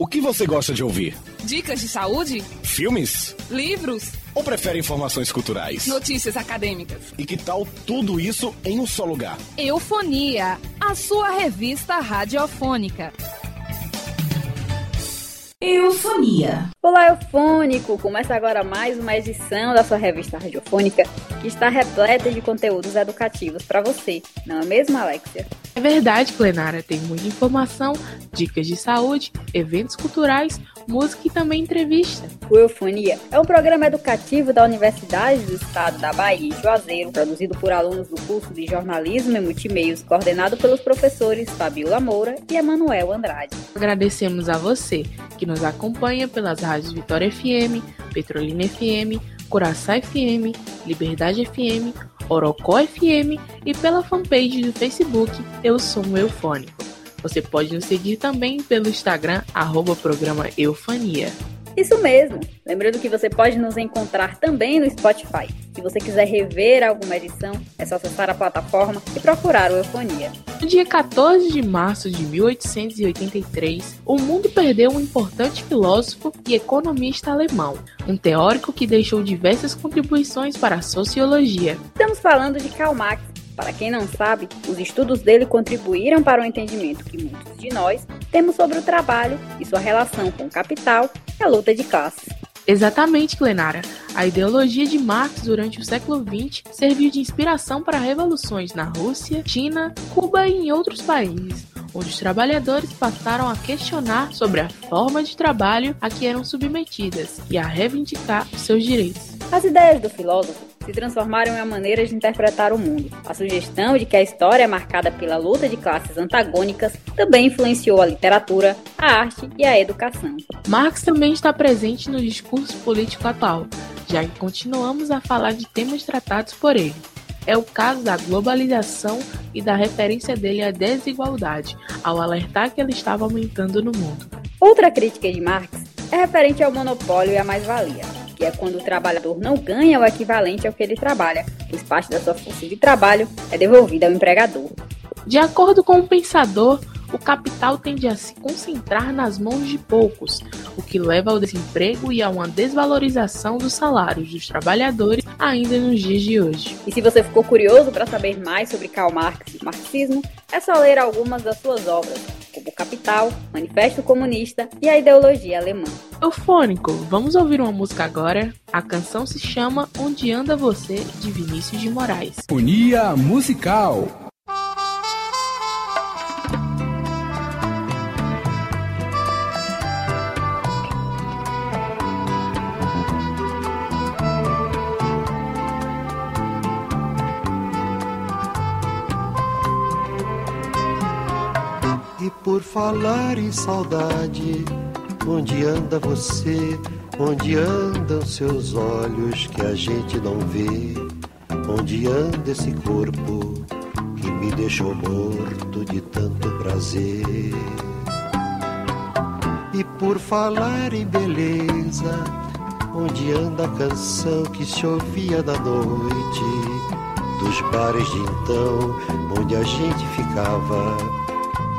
O que você gosta de ouvir? Dicas de saúde? Filmes? Livros? Ou prefere informações culturais? Notícias acadêmicas? E que tal tudo isso em um só lugar? Eufonia, a sua revista radiofônica. Eufonia. Olá, Eufônico! Começa agora mais uma edição da sua revista radiofônica que está repleta de conteúdos educativos para você, não é mesmo, Alexia? É verdade, Plenara. Tem muita informação, dicas de saúde, eventos culturais, música e também entrevista. O Eufonia é um programa educativo da Universidade do Estado da Bahia, Juazeiro, produzido por alunos do curso de Jornalismo e Multimeios, coordenado pelos professores Fabiola Moura e Emanuel Andrade. Agradecemos a você que nos acompanha pelas rádios Vitória FM, Petrolina FM, Curaçá FM, Liberdade FM, Orocó FM e pela fanpage do Facebook Eu Sou um Eufônico. Você pode nos seguir também pelo Instagram, arroba programa Eufania. Isso mesmo! Lembrando que você pode nos encontrar também no Spotify. Se você quiser rever alguma edição, é só acessar a plataforma e procurar o Eufonia. No dia 14 de março de 1883, o mundo perdeu um importante filósofo e economista alemão, um teórico que deixou diversas contribuições para a sociologia. Estamos falando de Karl Marx. Para quem não sabe, os estudos dele contribuíram para o entendimento que muitos de nós temos sobre o trabalho e sua relação com o capital e a luta de classes. Exatamente, Glenara. A ideologia de Marx durante o século XX serviu de inspiração para revoluções na Rússia, China, Cuba e em outros países, onde os trabalhadores passaram a questionar sobre a forma de trabalho a que eram submetidas e a reivindicar os seus direitos. As ideias do filósofo se transformaram em uma maneira de interpretar o mundo. A sugestão de que a história é marcada pela luta de classes antagônicas também influenciou a literatura, a arte e a educação. Marx também está presente no discurso político atual, já que continuamos a falar de temas tratados por ele. É o caso da globalização e da referência dele à desigualdade, ao alertar que ela estava aumentando no mundo. Outra crítica de Marx é referente ao monopólio e à mais-valia, que é quando o trabalhador não ganha o equivalente ao que ele trabalha, pois parte da sua força de trabalho é devolvida ao empregador. De acordo com o pensador, o capital tende a se concentrar nas mãos de poucos, o que leva ao desemprego e a uma desvalorização dos salários dos trabalhadores ainda nos dias de hoje. E se você ficou curioso para saber mais sobre Karl Marx e o marxismo, é só ler algumas das suas obras, Capital, Manifesto Comunista e a Ideologia Alemã. Eufônico, vamos ouvir uma música agora? A canção se chama Onde Anda Você, de Vinícius de Moraes. Unia Musical falar em saudade, onde anda você? Onde andam seus olhos que a gente não vê? Onde anda esse corpo que me deixou morto de tanto prazer? E por falar em beleza, onde anda a canção que se ouvia da noite? Dos bares de então, onde a gente ficava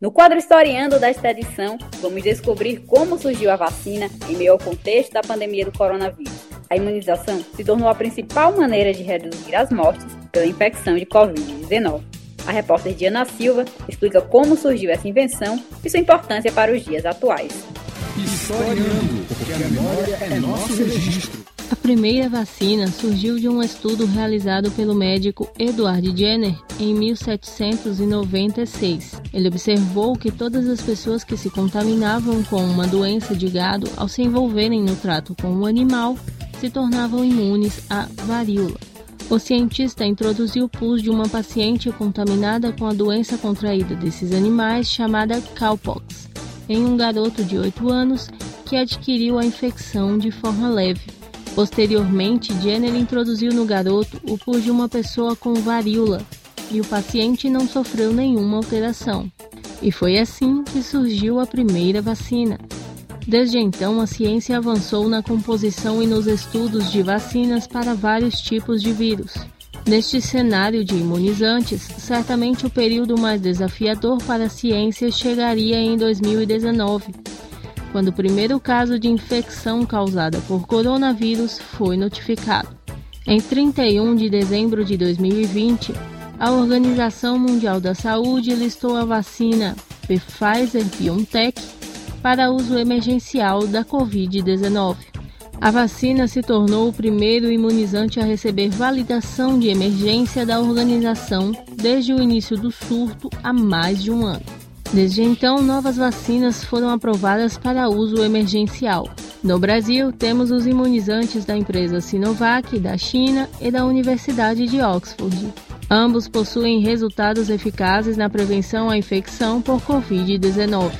No quadro Historiando desta edição, vamos descobrir como surgiu a vacina em meio ao contexto da pandemia do coronavírus. A imunização se tornou a principal maneira de reduzir as mortes pela infecção de Covid-19. A repórter Diana Silva explica como surgiu essa invenção e sua importância para os dias atuais. Historiando, porque a memória é nosso registro. A primeira vacina surgiu de um estudo realizado pelo médico Edward Jenner em 1796. Ele observou que todas as pessoas que se contaminavam com uma doença de gado ao se envolverem no trato com o animal se tornavam imunes à varíola. O cientista introduziu o pus de uma paciente contaminada com a doença contraída desses animais chamada cowpox em um garoto de 8 anos que adquiriu a infecção de forma leve. Posteriormente, Jenner introduziu no garoto o pus de uma pessoa com varíola e o paciente não sofreu nenhuma alteração. E foi assim que surgiu a primeira vacina. Desde então, a ciência avançou na composição e nos estudos de vacinas para vários tipos de vírus. Neste cenário de imunizantes, certamente o período mais desafiador para a ciência chegaria em 2019 quando o primeiro caso de infecção causada por coronavírus foi notificado. Em 31 de dezembro de 2020, a Organização Mundial da Saúde listou a vacina Pfizer-BioNTech para uso emergencial da Covid-19. A vacina se tornou o primeiro imunizante a receber validação de emergência da organização desde o início do surto há mais de um ano. Desde então, novas vacinas foram aprovadas para uso emergencial. No Brasil, temos os imunizantes da empresa Sinovac, da China e da Universidade de Oxford. Ambos possuem resultados eficazes na prevenção à infecção por Covid-19.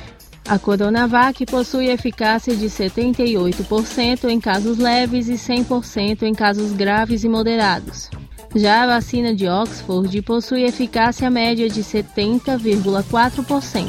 A Coronavac possui eficácia de 78% em casos leves e 100% em casos graves e moderados. Já a vacina de Oxford possui eficácia média de 70,4%.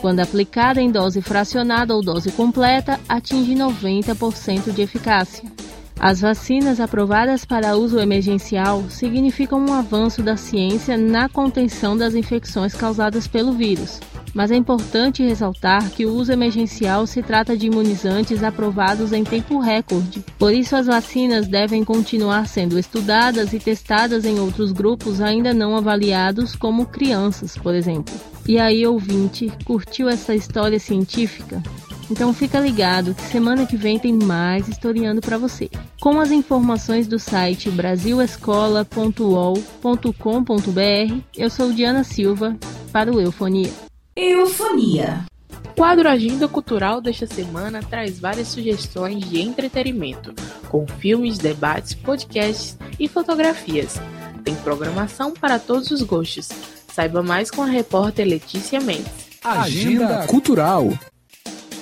Quando aplicada em dose fracionada ou dose completa, atinge 90% de eficácia. As vacinas aprovadas para uso emergencial significam um avanço da ciência na contenção das infecções causadas pelo vírus mas é importante ressaltar que o uso emergencial se trata de imunizantes aprovados em tempo recorde. Por isso, as vacinas devem continuar sendo estudadas e testadas em outros grupos ainda não avaliados, como crianças, por exemplo. E aí, ouvinte, curtiu essa história científica? Então fica ligado que semana que vem tem mais historiando para você. Com as informações do site brasilescola.ol.com.br, eu sou Diana Silva para o Eufonia. Eufonia. O quadro Agenda Cultural desta semana traz várias sugestões de entretenimento, com filmes, debates, podcasts e fotografias. Tem programação para todos os gostos. Saiba mais com a repórter Letícia Mendes. Agenda Cultural.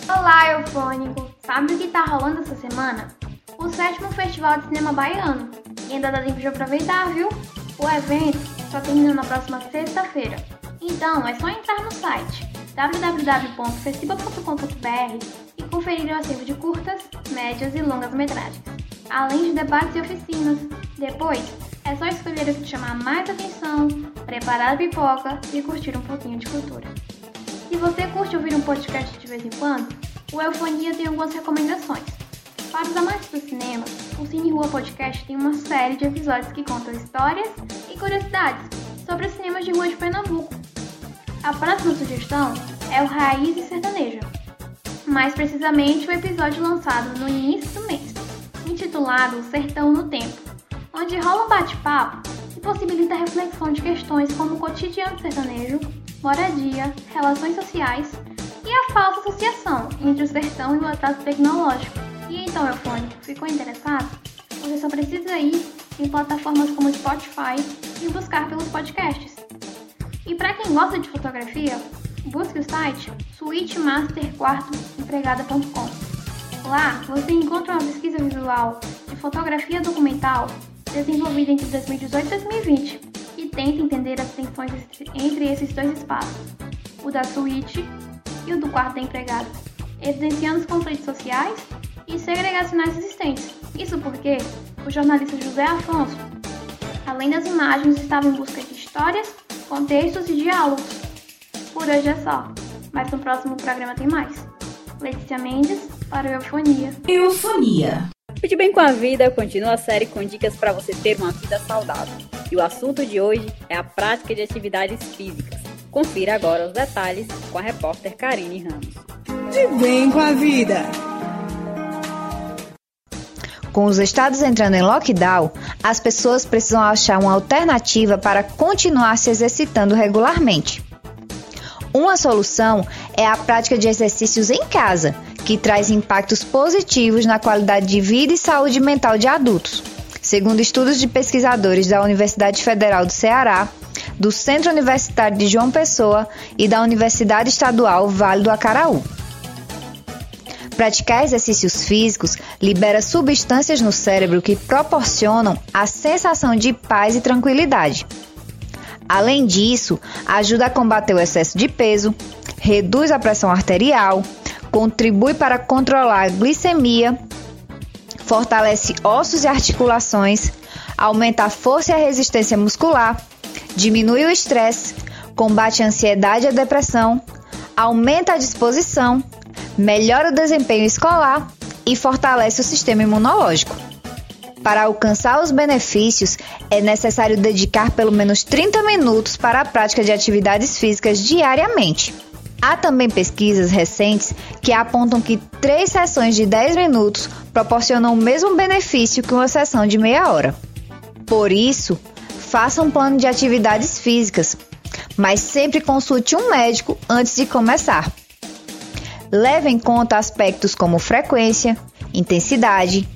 Olá, Eufônico! Sabe o que está rolando essa semana? O sétimo Festival de Cinema Baiano. E ainda dá tempo de aproveitar, viu? O evento só termina na próxima sexta-feira. Então, é só entrar no site www.festival.com.br e conferir o acervo de curtas, médias e longas metragens, além de debates e oficinas. Depois, é só escolher o que chamar mais atenção, preparar a pipoca e curtir um pouquinho de cultura. Se você curte ouvir um podcast de vez em quando, o Eufonia tem algumas recomendações. Para os amantes do cinema, o Cine Rua Podcast tem uma série de episódios que contam histórias e curiosidades sobre os cinemas de rua de Pernambuco. A próxima sugestão é o Raiz Sertaneja, mais precisamente o episódio lançado no início do mês, intitulado Sertão no Tempo, onde rola um bate-papo que possibilita a reflexão de questões como o cotidiano sertanejo, moradia, relações sociais e a falsa associação entre o sertão e o atraso tecnológico. E então, Eufônico, ficou interessado? Você só precisa ir em plataformas como Spotify e buscar pelos podcasts. E para quem gosta de fotografia, busque o site suitemasterquartoempregada.com. Lá você encontra uma pesquisa visual de fotografia documental desenvolvida entre 2018 e 2020 e tenta entender as tensões entre esses dois espaços, o da suíte e o do quarto da empregada, evidenciando os conflitos sociais e segregacionais existentes. Isso porque o jornalista José Afonso, além das imagens, estava em busca de histórias, contextos e diálogos. Por hoje é só, mas no próximo programa tem mais. Letícia Mendes, para o Eufonia. Eufonia. De Bem com a Vida continua a série com dicas para você ter uma vida saudável. E o assunto de hoje é a prática de atividades físicas. Confira agora os detalhes com a repórter Karine Ramos. De Bem com a Vida. Com os estados entrando em lockdown, as pessoas precisam achar uma alternativa para continuar se exercitando regularmente. Uma solução é a prática de exercícios em casa, que traz impactos positivos na qualidade de vida e saúde mental de adultos. Segundo estudos de pesquisadores da Universidade Federal do Ceará, do Centro Universitário de João Pessoa e da Universidade Estadual Vale do Acaraú. Praticar exercícios físicos libera substâncias no cérebro que proporcionam a sensação de paz e tranquilidade. Além disso, ajuda a combater o excesso de peso, reduz a pressão arterial, contribui para controlar a glicemia, fortalece ossos e articulações, aumenta a força e a resistência muscular, diminui o estresse, combate a ansiedade e a depressão, aumenta a disposição, melhora o desempenho escolar e fortalece o sistema imunológico. Para alcançar os benefícios, é necessário dedicar pelo menos 30 minutos para a prática de atividades físicas diariamente. Há também pesquisas recentes que apontam que três sessões de 10 minutos proporcionam o mesmo benefício que uma sessão de meia hora. Por isso, faça um plano de atividades físicas, mas sempre consulte um médico antes de começar. Leve em conta aspectos como frequência, intensidade,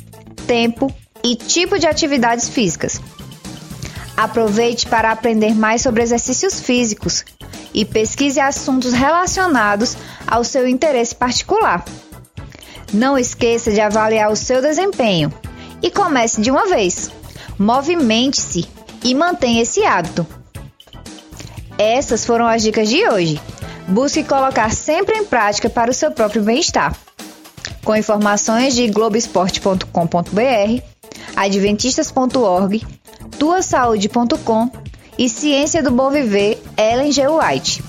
tempo e tipo de atividades físicas. Aproveite para aprender mais sobre exercícios físicos e pesquise assuntos relacionados ao seu interesse particular. Não esqueça de avaliar o seu desempenho e comece de uma vez. Movimente-se e mantenha esse hábito. Essas foram as dicas de hoje. Busque colocar sempre em prática para o seu próprio bem-estar. Com informações de globesport.com.br, adventistas.org, tuasaude.com e Ciência do Bom Viver, Ellen G. White.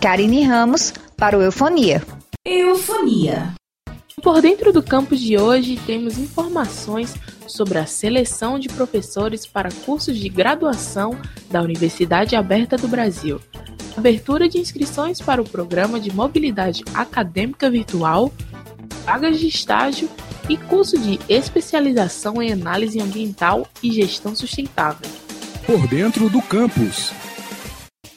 Karine Ramos, para o Eufonia. Eufonia. Por dentro do campus de hoje, temos informações sobre a seleção de professores para cursos de graduação da Universidade Aberta do Brasil, abertura de inscrições para o programa de mobilidade acadêmica virtual, vagas de estágio e curso de especialização em análise ambiental e gestão sustentável. Por dentro do campus.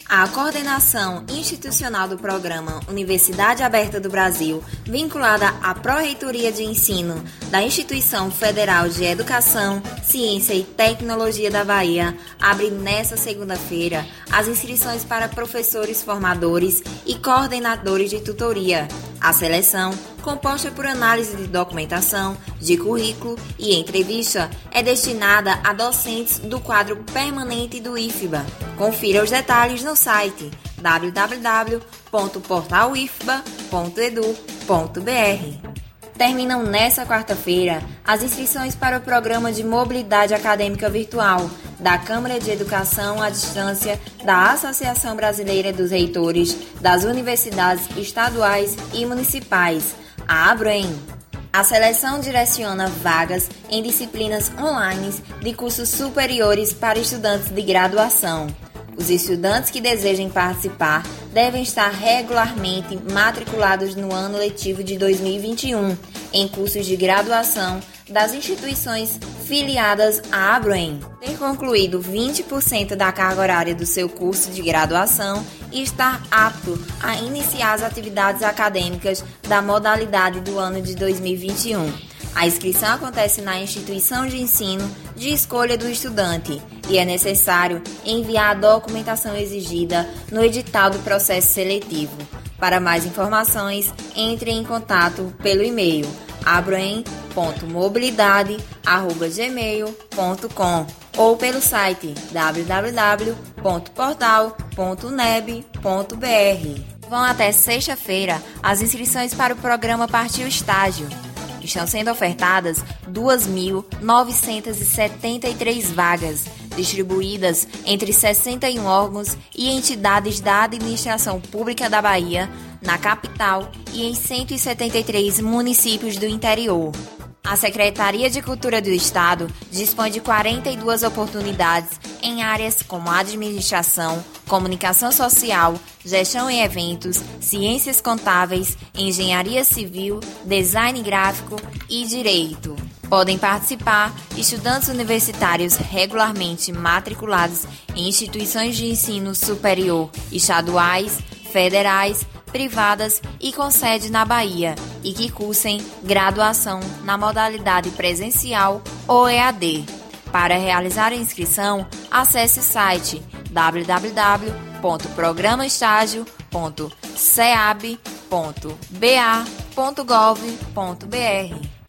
A coordenação institucional do programa Universidade Aberta do Brasil, vinculada à Pró-Reitoria de Ensino da Instituição Federal de Educação, Ciência e Tecnologia da Bahia, abre nesta segunda-feira as inscrições para professores formadores e coordenadores de tutoria. A seleção, composta por análise de documentação, de currículo e entrevista, é destinada a docentes do quadro permanente do IFBA. Confira os detalhes no site www.portalifba.edu.br. Terminam nesta quarta-feira as inscrições para o programa de mobilidade acadêmica virtual da Câmara de Educação à Distância da Associação Brasileira dos Reitores das Universidades Estaduais e Municipais, a ABREM. A seleção direciona vagas em disciplinas online de cursos superiores para estudantes de graduação. Os estudantes que desejem participar devem estar regularmente matriculados no ano letivo de 2021 em cursos de graduação das instituições filiadas à ABREM, ter concluído 20% da carga horária do seu curso de graduação estar apto a iniciar as atividades acadêmicas da modalidade do ano de 2021. A inscrição acontece na instituição de ensino de escolha do estudante e é necessário enviar a documentação exigida no edital do processo seletivo. Para mais informações, entre em contato pelo e-mail abroem.mobilidade.gmail.com ou pelo site www.portal.neb.br. Vão até sexta-feira as inscrições para o programa Partiu Estágio. Estão sendo ofertadas 2.973 vagas, distribuídas entre 61 órgãos e entidades da administração pública da Bahia, na capital e em 173 municípios do interior. A Secretaria de Cultura do Estado dispõe de 42 oportunidades em áreas como administração, comunicação social, gestão em eventos, ciências contábeis, engenharia civil, design gráfico e direito. Podem participar estudantes universitários regularmente matriculados em instituições de ensino superior estaduais, federais, privadas e com sede na Bahia e que cursem graduação na modalidade presencial ou EAD. Para realizar a inscrição, acesse o site www.programaestágio.ceab.ba.gov.br.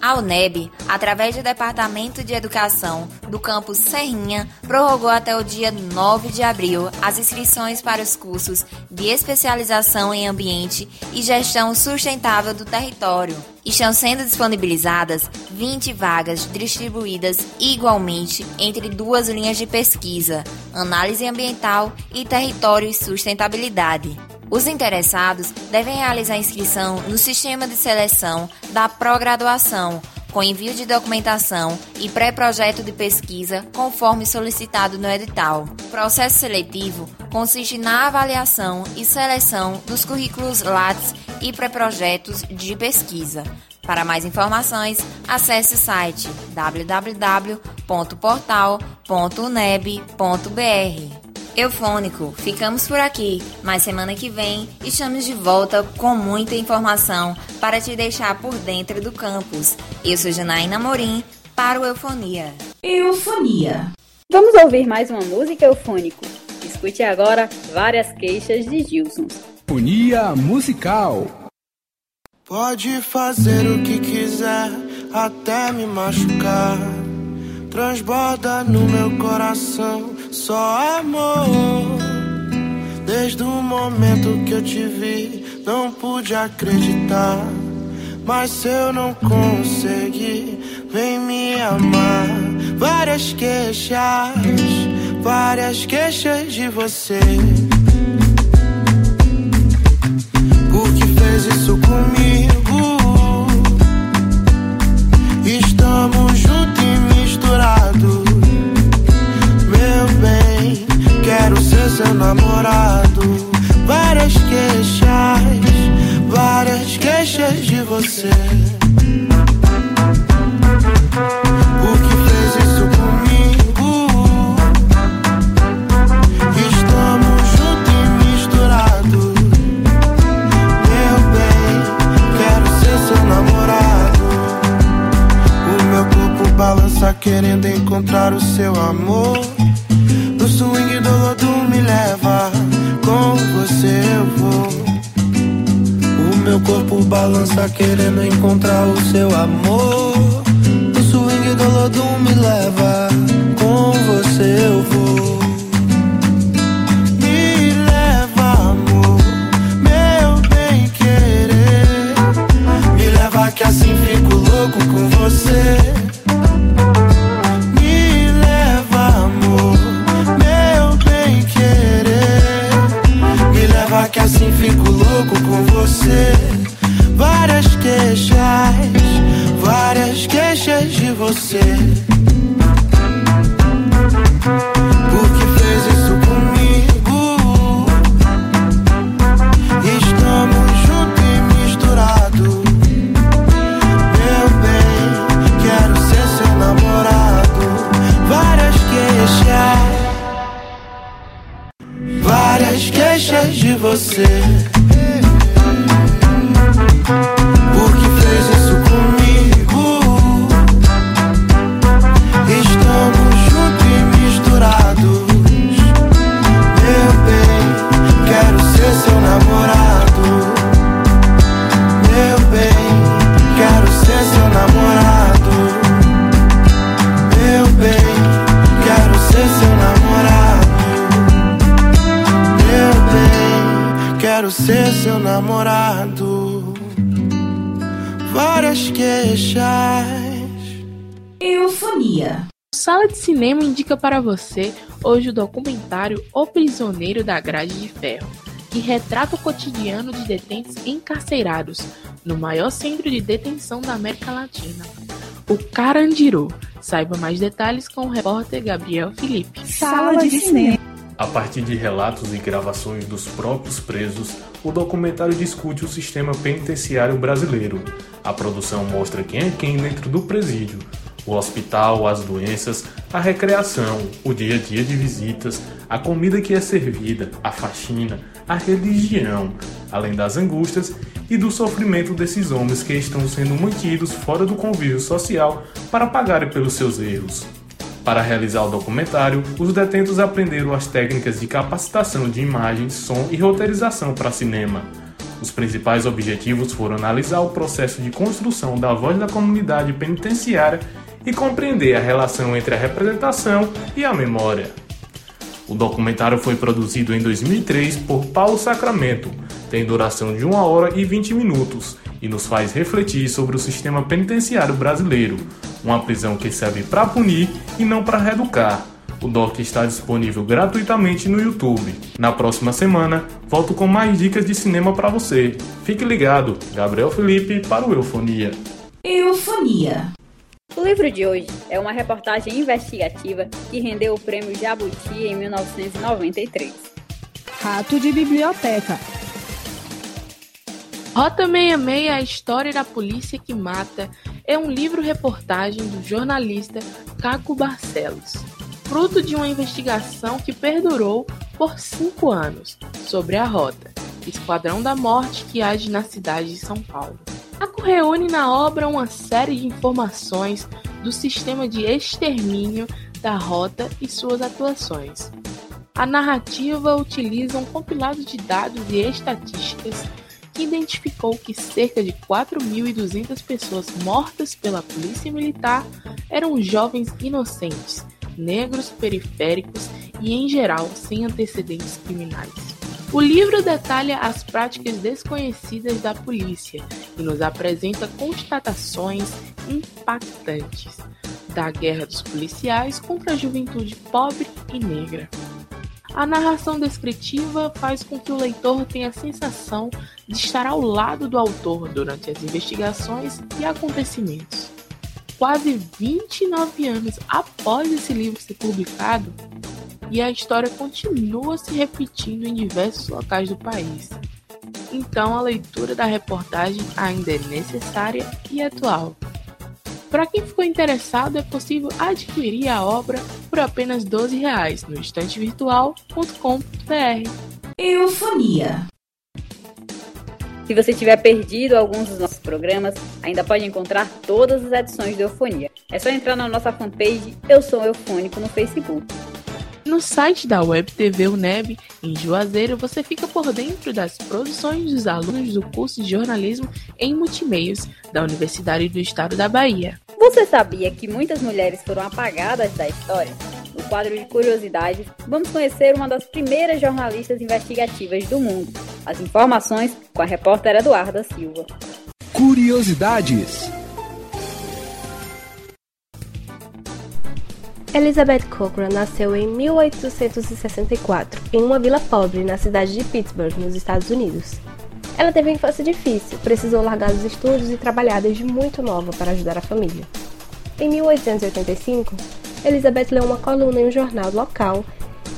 A UNEB, através do Departamento de Educação do campus Serrinha, prorrogou até o dia 9 de abril as inscrições para os cursos de especialização em ambiente e gestão sustentável do território. Estão sendo disponibilizadas 20 vagas distribuídas igualmente entre duas linhas de pesquisa: análise ambiental e território e sustentabilidade. Os interessados devem realizar inscrição no sistema de seleção da pró-graduação, com envio de documentação e pré-projeto de pesquisa, conforme solicitado no edital. O processo seletivo consiste na avaliação e seleção dos currículos Lattes e pré-projetos de pesquisa. Para mais informações, acesse o site www.portal.uneb.br. Eufônico, ficamos por aqui, mas semana que vem estamos de volta com muita informação para te deixar por dentro do campus. Eu sou Janaína Morim para o Eufonia. Eufonia. Vamos ouvir mais uma música eufônico. Escute agora várias queixas de Gilson. Eufonia musical. Pode fazer o que quiser, até me machucar. Transborda no meu coração só amor. Desde o momento que eu te vi, não pude acreditar. Mas se eu não conseguir, vem me amar. Várias queixas, várias queixas de você. Por que fez isso comigo? Estamos juntos e misturados seu namorado. Várias queixas, namorado. Várias queixas. Eufonia. Sala de Cinema indica para você hoje o documentário O Prisioneiro da Grade de Ferro, que retrata o cotidiano de detentos encarcerados no maior centro de detenção da América Latina, o Carandiru. Saiba mais detalhes com o repórter Gabriel Felipe. Sala de Cinema. A partir de relatos e gravações dos próprios presos, o documentário discute o sistema penitenciário brasileiro. A produção mostra quem é quem dentro do presídio, o hospital, as doenças, a recreação, o dia a dia de visitas, a comida que é servida, a faxina, a religião, além das angústias e do sofrimento desses homens que estão sendo mantidos fora do convívio social para pagarem pelos seus erros. Para realizar o documentário, os detentos aprenderam as técnicas de capacitação de imagem, som e roteirização para cinema. Os principais objetivos foram analisar o processo de construção da voz da comunidade penitenciária e compreender a relação entre a representação e a memória. O documentário foi produzido em 2003 por Paulo Sacramento, tem duração de 1 hora e 20 minutos e nos faz refletir sobre o sistema penitenciário brasileiro, uma prisão que serve para punir e não para reeducar. O doc está disponível gratuitamente no YouTube. Na próxima semana, volto com mais dicas de cinema para você. Fique ligado, Gabriel Felipe para o Eufonia. Eufonia. O livro de hoje é uma reportagem investigativa que rendeu o prêmio Jabuti em 1993. Rato de biblioteca. Rota 66, a história da polícia que mata, é um livro-reportagem do jornalista Caco Barcelos, fruto de uma investigação que perdurou por cinco anos sobre a Rota, Esquadrão da Morte que age na cidade de São Paulo. Caco reúne na obra uma série de informações do sistema de extermínio da Rota e suas atuações. A narrativa utiliza um compilado de dados e estatísticas identificou que cerca de 4.200 pessoas mortas pela polícia militar eram jovens inocentes, negros periféricos e, em geral, sem antecedentes criminais. O livro detalha as práticas desconhecidas da polícia e nos apresenta constatações impactantes da guerra dos policiais contra a juventude pobre e negra. A narração descritiva faz com que o leitor tenha a sensação de estar ao lado do autor durante as investigações e acontecimentos. Quase 29 anos após esse livro ser publicado, e a história continua se repetindo em diversos locais do país. Então a leitura da reportagem ainda é necessária e atual. Para quem ficou interessado, é possível adquirir a obra por apenas 12 reais no estantevirtual.com.br. Eufonia. Se você tiver perdido alguns dos nossos programas, ainda pode encontrar todas as edições do Eufonia. É só entrar na nossa fanpage Eu Sou Eufônico no Facebook. No site da Web TV UNEB, em Juazeiro, você fica por dentro das produções dos alunos do curso de jornalismo em multimeios da Universidade do Estado da Bahia. Você sabia que muitas mulheres foram apagadas da história? No quadro de curiosidades, vamos conhecer uma das primeiras jornalistas investigativas do mundo. As informações com a repórter Eduarda Silva. Curiosidades. Elizabeth Cochrane nasceu em 1864 em uma vila pobre na cidade de Pittsburgh, nos Estados Unidos. Ela teve uma infância difícil, precisou largar os estudos e trabalhar desde muito nova para ajudar a família. Em 1885, Elizabeth leu uma coluna em um jornal local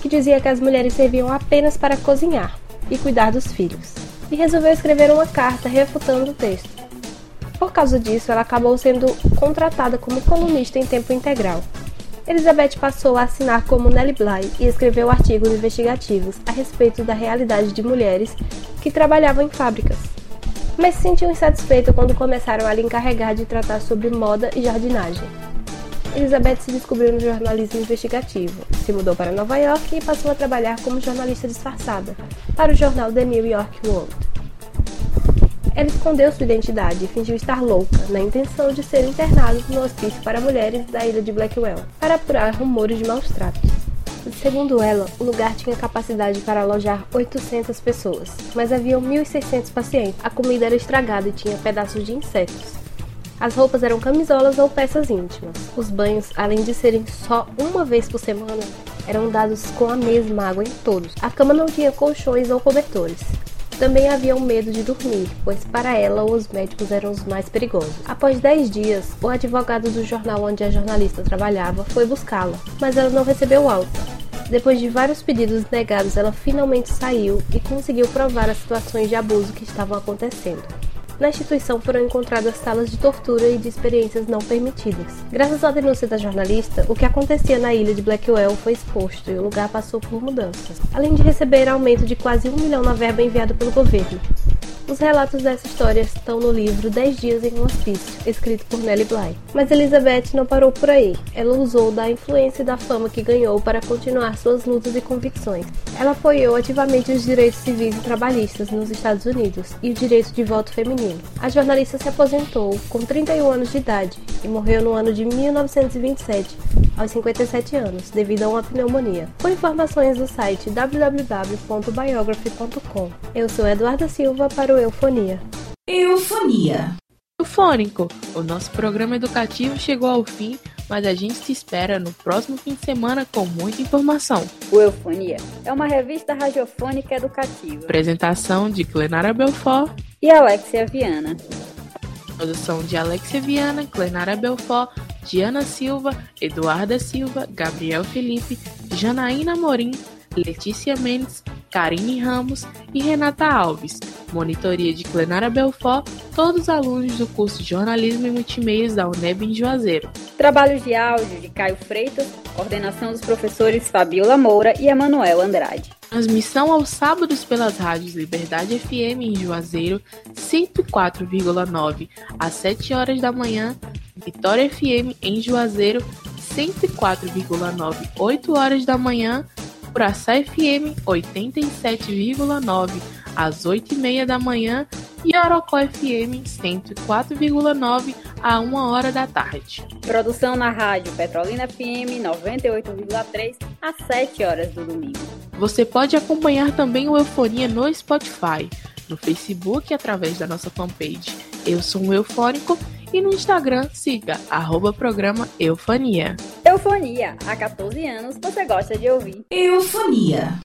que dizia que as mulheres serviam apenas para cozinhar e cuidar dos filhos, e resolveu escrever uma carta refutando o texto. Por causa disso, ela acabou sendo contratada como colunista em tempo integral Elizabeth passou a assinar como Nellie Bly e escreveu artigos investigativos a respeito da realidade de mulheres que trabalhavam em fábricas. Mas se sentiu insatisfeita quando começaram a lhe encarregar de tratar sobre moda e jardinagem. Elizabeth se descobriu no jornalismo investigativo, se mudou para Nova York e passou a trabalhar como jornalista disfarçada para o jornal The New York World. Ela escondeu sua identidade e fingiu estar louca, na intenção de ser internado no hospício para mulheres da ilha de Blackwell, para apurar rumores de maus tratos. Segundo ela, o lugar tinha capacidade para alojar 800 pessoas, mas havia 1.600 pacientes. A comida era estragada e tinha pedaços de insetos. As roupas eram camisolas ou peças íntimas. Os banhos, além de serem só uma vez por semana, eram dados com a mesma água em todos. A cama não tinha colchões ou cobertores. Também havia um medo de dormir, pois para ela os médicos eram os mais perigosos. Após 10 dias, o advogado do jornal onde a jornalista trabalhava foi buscá-la, mas ela não recebeu alta. Depois de vários pedidos negados, ela finalmente saiu e conseguiu provar as situações de abuso que estavam acontecendo. Na instituição foram encontradas salas de tortura e de experiências não permitidas. Graças à denúncia da jornalista, o que acontecia na ilha de Blackwell foi exposto e o lugar passou por mudanças, além de receber aumento de quase um milhão na verba enviada pelo governo. Os relatos dessa história estão no livro 10 Dias em um Hospício, escrito por Nellie Bly. Mas Elizabeth não parou por aí. Ela usou da influência e da fama que ganhou para continuar suas lutas e convicções. Ela apoiou ativamente os direitos civis e trabalhistas nos Estados Unidos e o direito de voto feminino. A jornalista se aposentou com 31 anos de idade e morreu no ano de 1927, aos 57 anos, devido a uma pneumonia. Com informações do site www.biography.com. Eu sou Eduarda Silva para o Eufonia. Eufonia. Eufônico, o nosso programa educativo chegou ao fim, mas a gente se espera no próximo fim de semana com muita informação. O Eufonia é uma revista radiofônica educativa. Apresentação de Clenara Belfort e Alexia Viana. Produção de Alexia Viana, Clenara Belfort, Diana Silva, Eduarda Silva, Gabriel Felipe, Janaína Morim, Letícia Mendes, Karine Ramos e Renata Alves. Monitoria de Clenara Belfort, todos alunos do curso de Jornalismo e Multimeios da UNEB em Juazeiro. Trabalhos de áudio de Caio Freitas, coordenação dos professores Fabiola Moura e Emanuel Andrade. Transmissão aos sábados pelas rádios Liberdade FM em Juazeiro, 104,9 às 7 horas da manhã, Vitória FM em Juazeiro, 104,9 8 horas da manhã, Curaçá FM 87,9 às 8h30 da manhã e Orocó FM 104,9 a 1 hora da tarde. Produção na rádio Petrolina FM 98,3 às 7 horas do domingo. Você pode acompanhar também o Eufonia no Spotify, no Facebook através da nossa fanpage Eu Sou um Eufônico e no Instagram siga arroba programa Eufonia. Eufonia, há 14 anos você gosta de ouvir. Eufonia.